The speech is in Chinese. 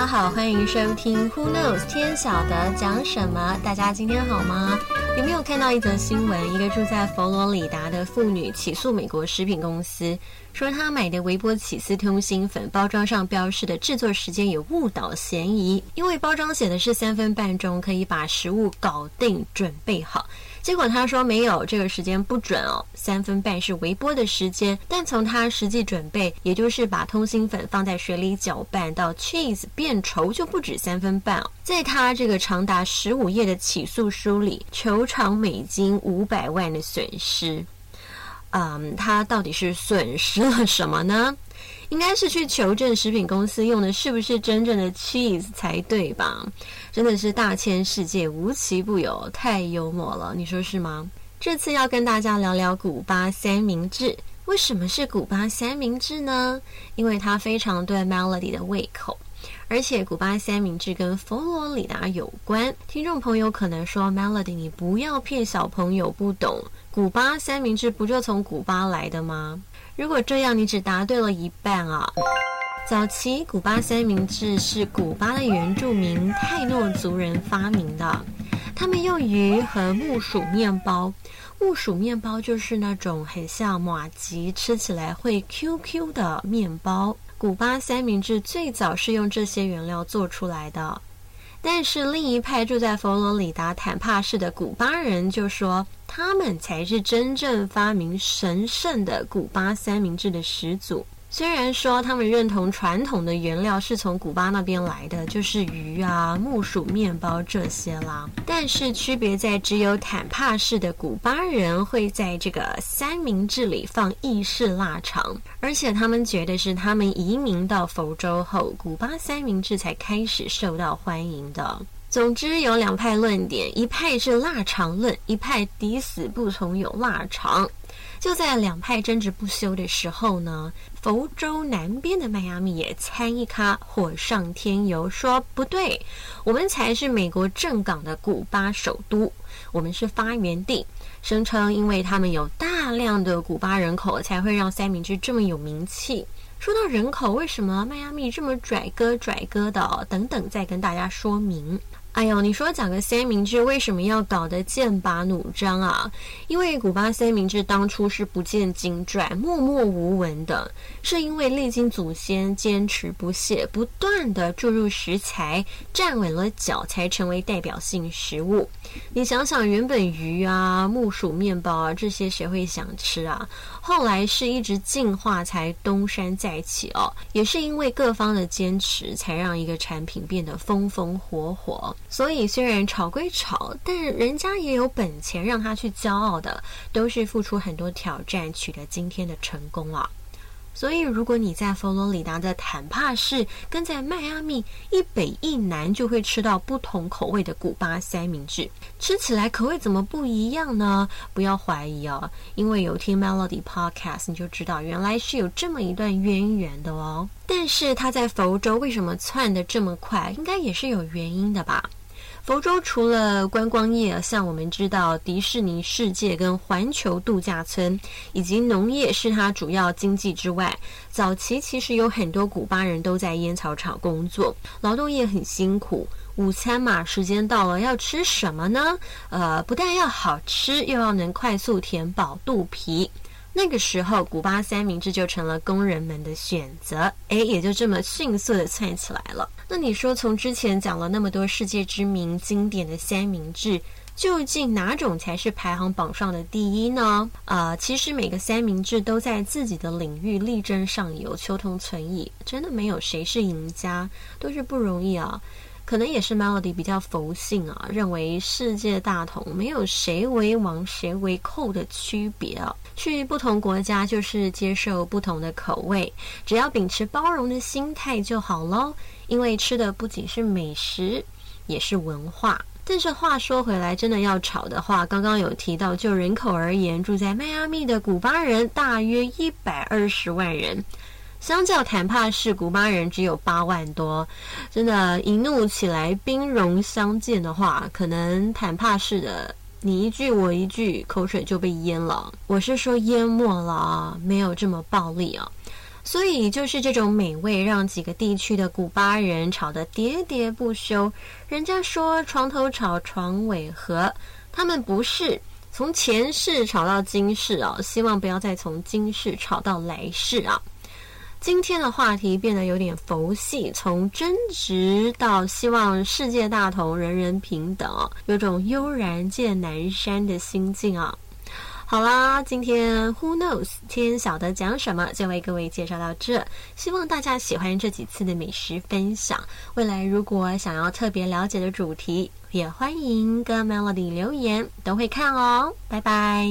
大家好，欢迎收听 Who Knows 天晓得讲什么？大家今天好吗？有没有看到一则新闻？一个住在佛罗里达的妇女起诉美国食品公司，说她买的微波起司通心粉包装上标示的制作时间有误导嫌疑，因为包装写的是三分半钟可以把食物搞定准备好。结果他说没有这个时间不准哦，三分半是微波的时间，但从他实际准备，也就是把通心粉放在水里搅拌到 cheese 变稠，就不止三分半哦。在他这个长达十五页的起诉书里，求偿美金五百万的损失。嗯，他到底是损失了什么呢？应该是去求证食品公司用的是不是真正的 cheese 才对吧？真的是大千世界无奇不有，太幽默了，你说是吗？这次要跟大家聊聊古巴三明治。为什么是古巴三明治呢？因为它非常对 Melody 的胃口，而且古巴三明治跟佛罗里达有关。听众朋友可能说，Melody，你不要骗小朋友不懂，古巴三明治不就从古巴来的吗？如果这样，你只答对了一半啊！早期古巴三明治是古巴的原住民泰诺族人发明的，他们用鱼和木薯面包。木薯面包就是那种很像马吉，吃起来会 Q Q 的面包。古巴三明治最早是用这些原料做出来的。但是另一派住在佛罗里达坦帕市的古巴人就说，他们才是真正发明神圣的古巴三明治的始祖。虽然说他们认同传统的原料是从古巴那边来的，就是鱼啊、木薯面包这些啦，但是区别在只有坦帕市的古巴人会在这个三明治里放意式腊肠，而且他们觉得是他们移民到佛州后，古巴三明治才开始受到欢迎的。总之有两派论点，一派是腊肠论，一派抵死不从有腊肠。就在两派争执不休的时候呢，佛州南边的迈阿密也参一咖，火上添油，说不对，我们才是美国正港的古巴首都，我们是发源地，声称因为他们有大量的古巴人口，才会让三明治这么有名气。说到人口，为什么迈阿密这么拽哥拽哥的？等等，再跟大家说明。哎呦，你说讲个三明治为什么要搞得剑拔弩张啊？因为古巴三明治当初是不见经传、默默无闻的，是因为历经祖先坚持不懈、不断的注入食材，站稳了脚，才成为代表性食物。你想想，原本鱼啊、木薯面包啊这些，谁会想吃啊？后来是一直进化才东山再起哦，也是因为各方的坚持，才让一个产品变得风风火火。所以虽然吵归吵，但人家也有本钱让他去骄傲的，都是付出很多挑战取得今天的成功啊。所以如果你在佛罗里达的坦帕市，跟在迈阿密一北一南，就会吃到不同口味的古巴三明治。吃起来口味怎么不一样呢？不要怀疑哦，因为有听 Melody Podcast，你就知道原来是有这么一段渊源的哦。但是他在佛州为什么窜得这么快？应该也是有原因的吧。佛州除了观光业，像我们知道迪士尼世界跟环球度假村，以及农业是它主要经济之外，早期其实有很多古巴人都在烟草厂工作，劳动业很辛苦。午餐嘛，时间到了，要吃什么呢？呃，不但要好吃，又要能快速填饱肚皮。那个时候，古巴三明治就成了工人们的选择，哎，也就这么迅速的窜起来了。那你说，从之前讲了那么多世界知名经典的三明治，究竟哪种才是排行榜上的第一呢？啊，其实每个三明治都在自己的领域力争上游，求同存异，真的没有谁是赢家，都是不容易啊。可能也是 Melody 比较佛性啊，认为世界大同没有谁为王谁为寇的区别啊。去不同国家就是接受不同的口味，只要秉持包容的心态就好喽。因为吃的不仅是美食，也是文化。但是话说回来，真的要吵的话，刚刚有提到，就人口而言，住在迈阿密的古巴人大约一百二十万人。相较坦帕市，古巴人只有八万多，真的，一怒起来兵戎相见的话，可能坦帕市的你一句我一句，口水就被淹了。我是说淹没了啊，没有这么暴力啊。所以就是这种美味，让几个地区的古巴人吵得喋喋不休。人家说床头吵，床尾和，他们不是从前世吵到今世啊，希望不要再从今世吵到来世啊。今天的话题变得有点佛系，从争执到希望世界大同、人人平等，有种悠然见南山的心境啊。好啦，今天 Who knows 天晓得讲什么，就为各位介绍到这。希望大家喜欢这几次的美食分享。未来如果想要特别了解的主题，也欢迎跟 Melody 留言，都会看哦。拜拜。